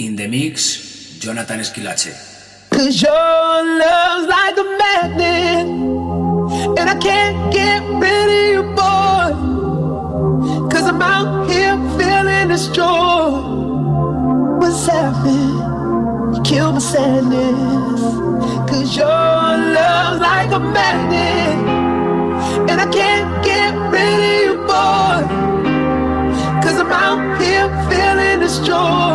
In the Mix, Jonathan Esquilache. Cause your love's like a magnet, and I can't get rid of you, boy. Cause I'm out here feeling this joy. What's happening? You kill my sadness. Cause your love's like a magnet, and I can't get rid of you, boy. Cause I'm out here feeling this joy.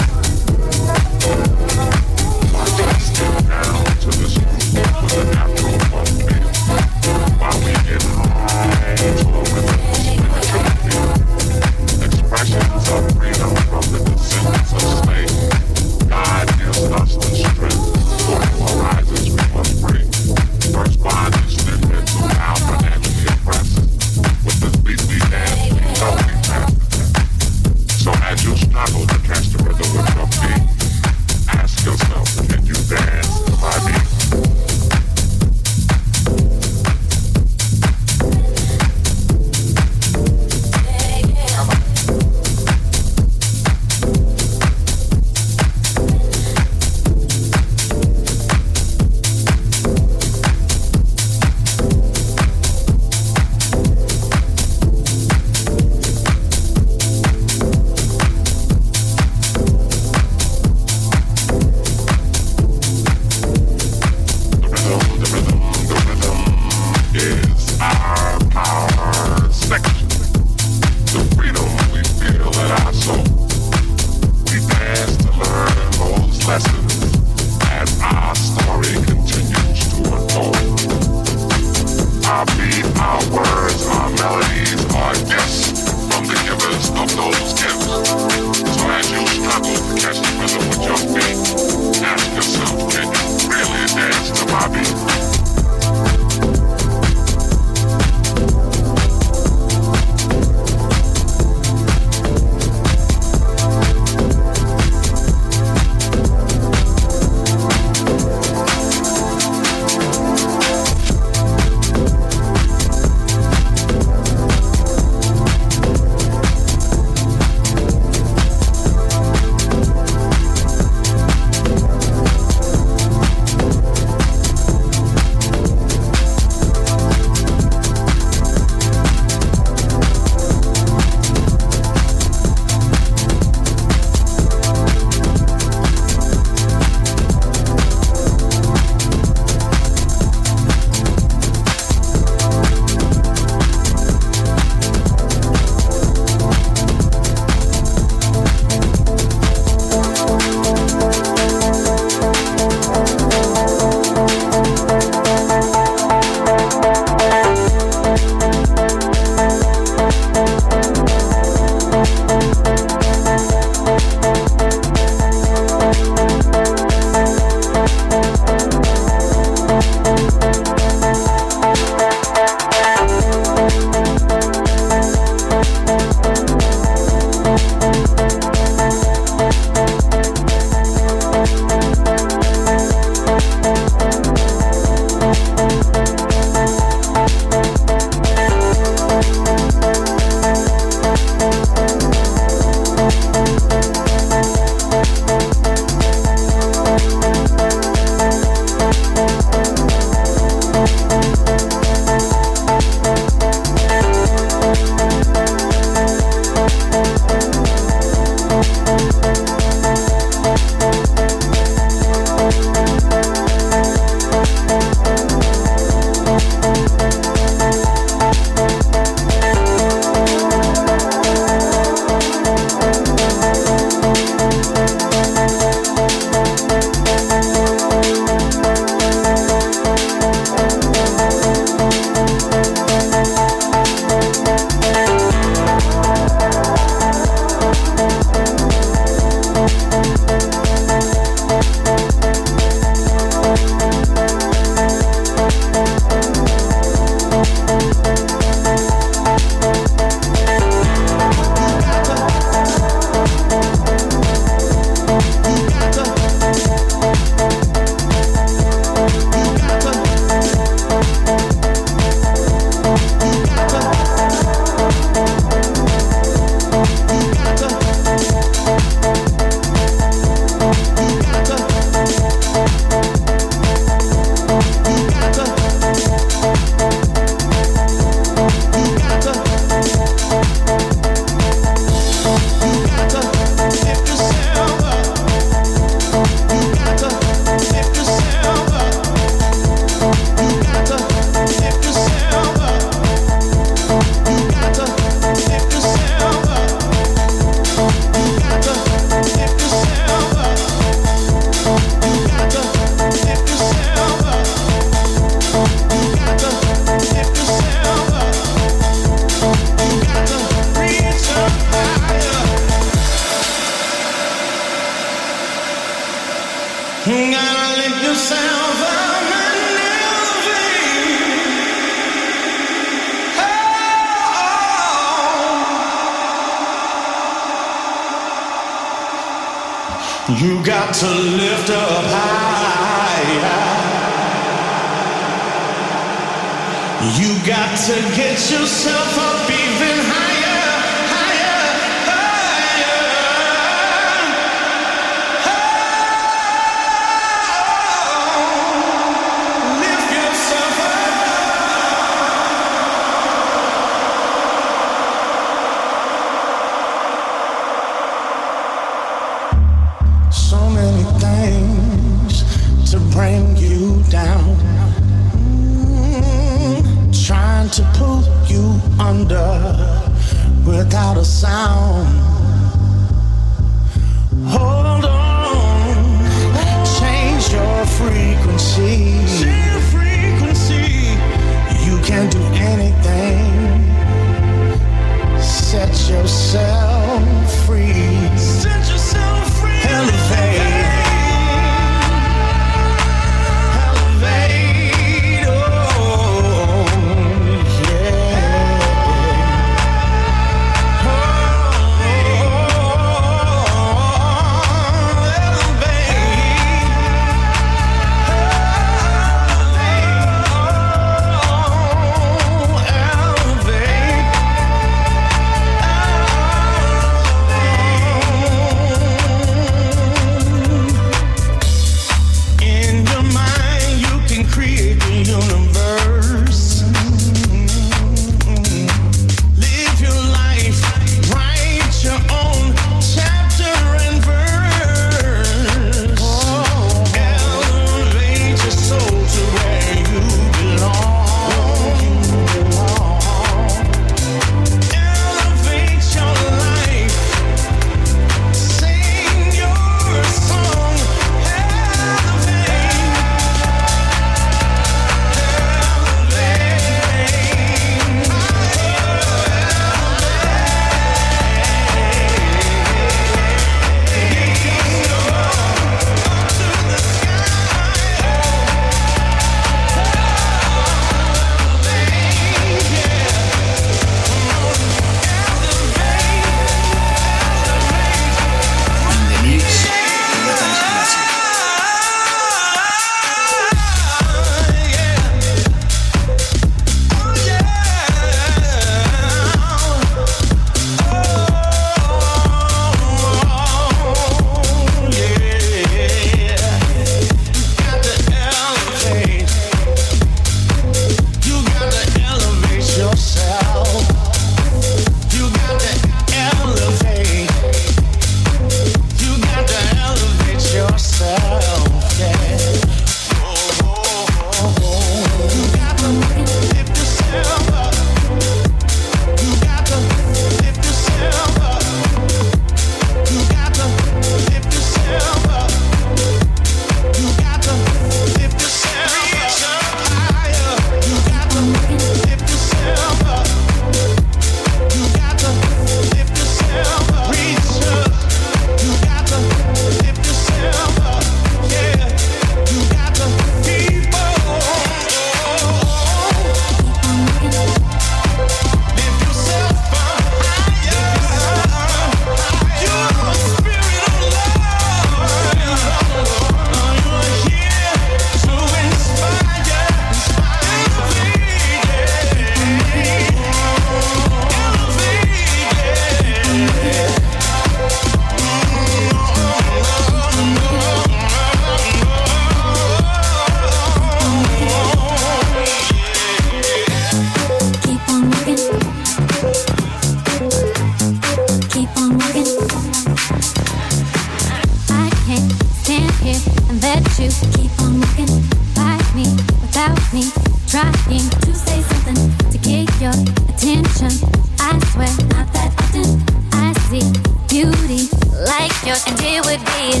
without me trying to say something to get your attention. I swear, not that often I see beauty like yours, and it would be a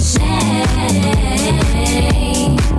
shame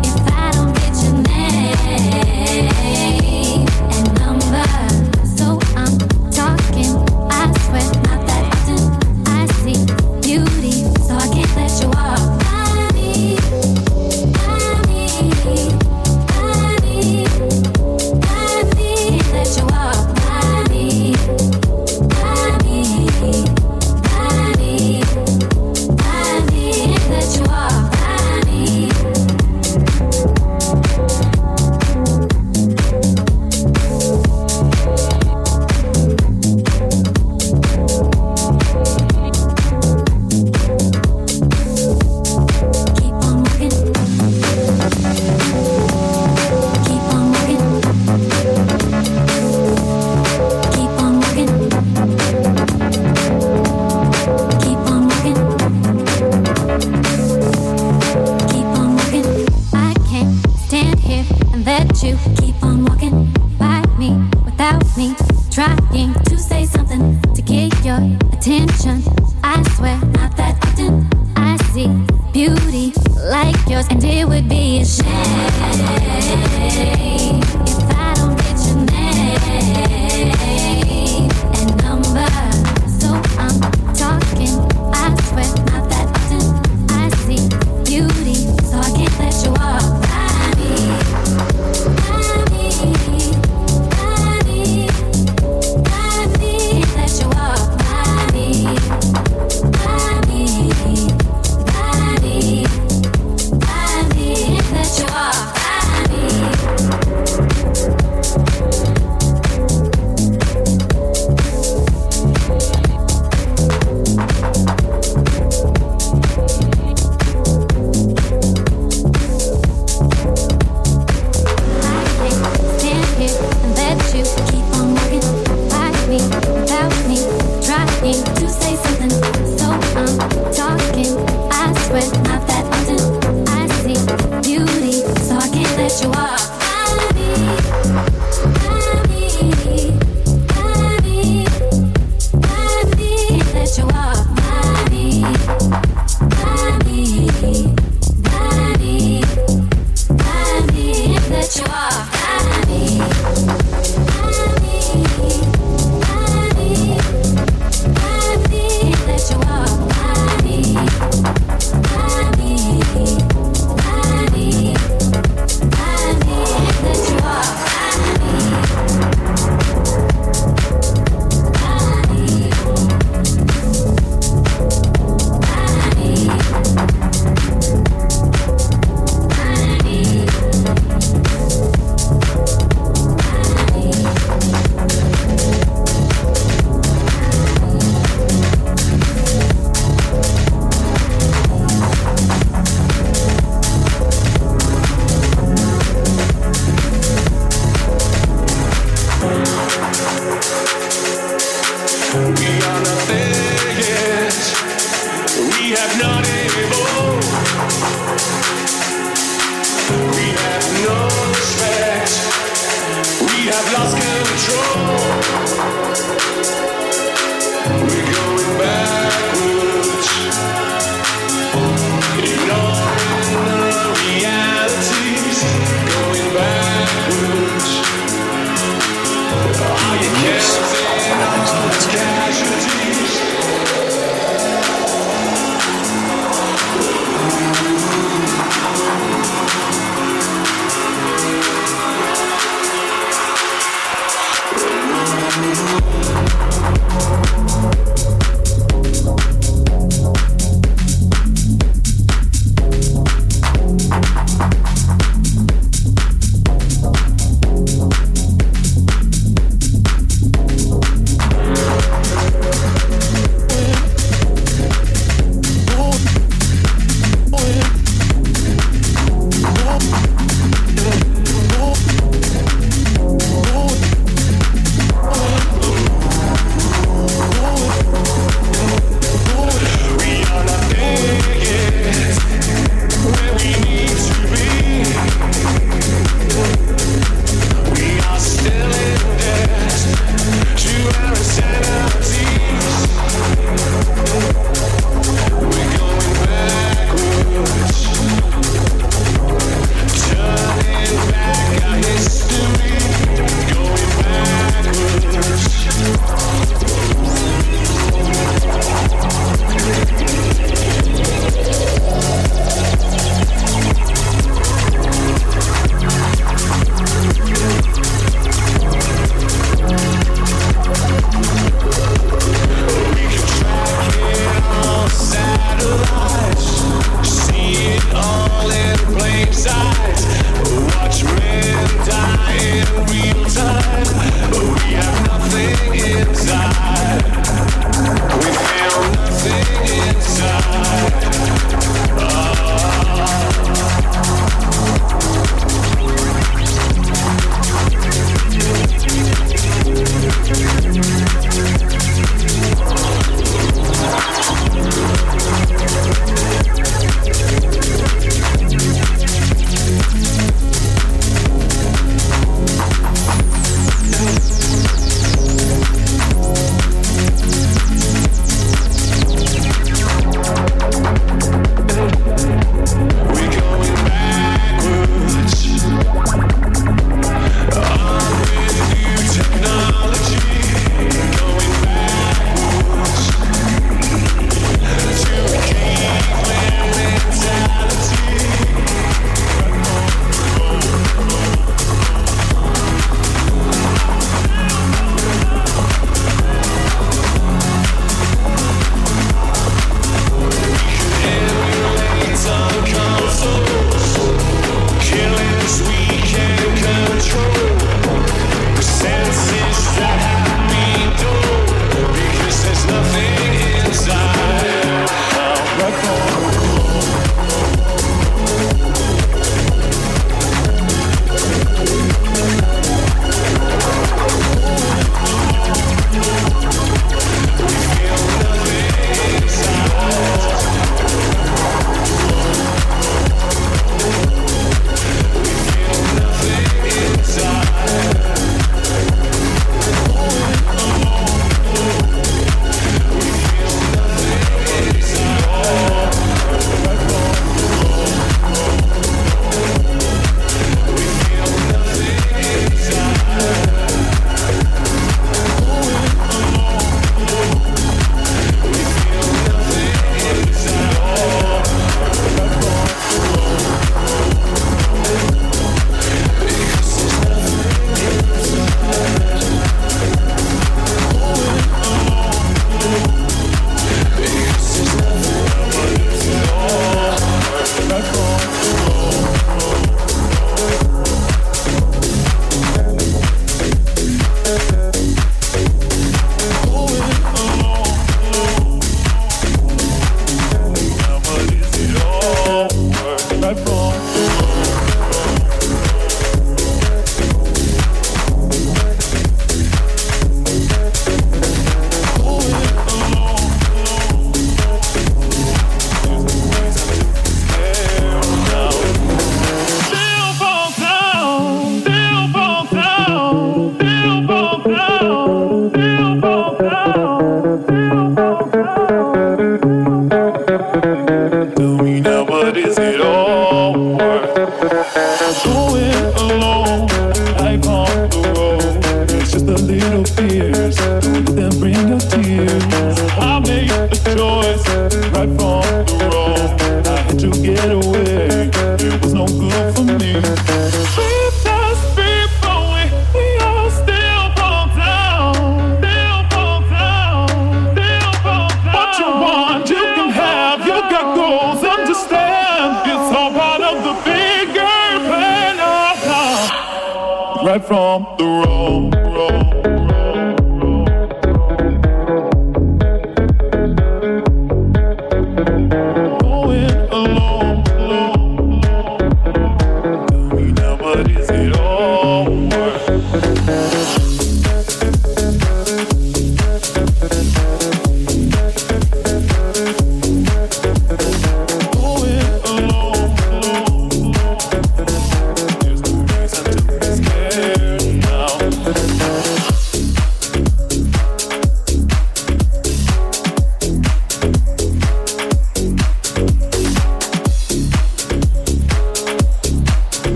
We.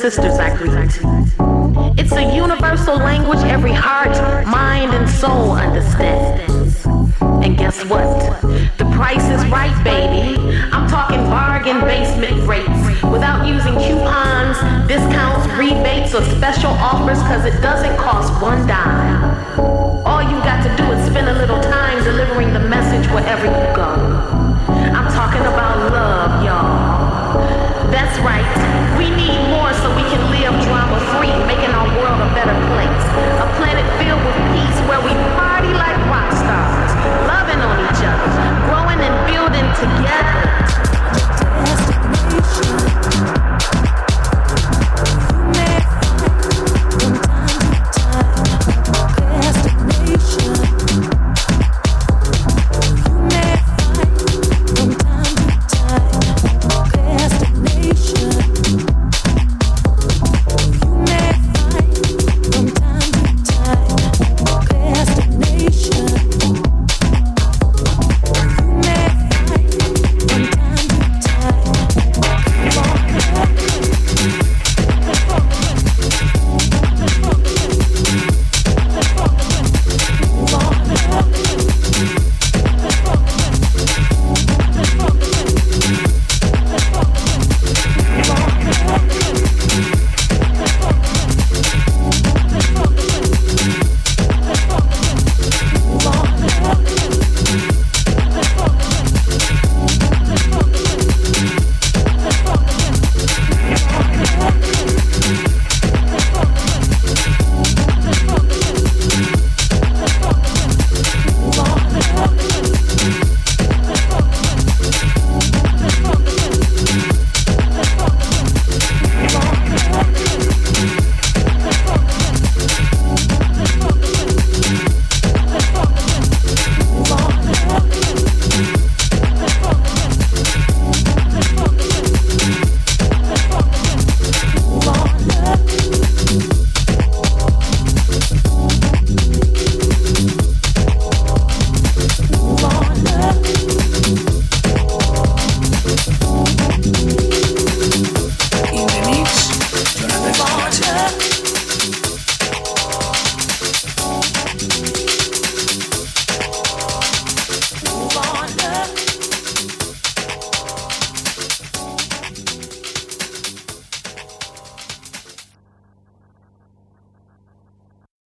Sisters I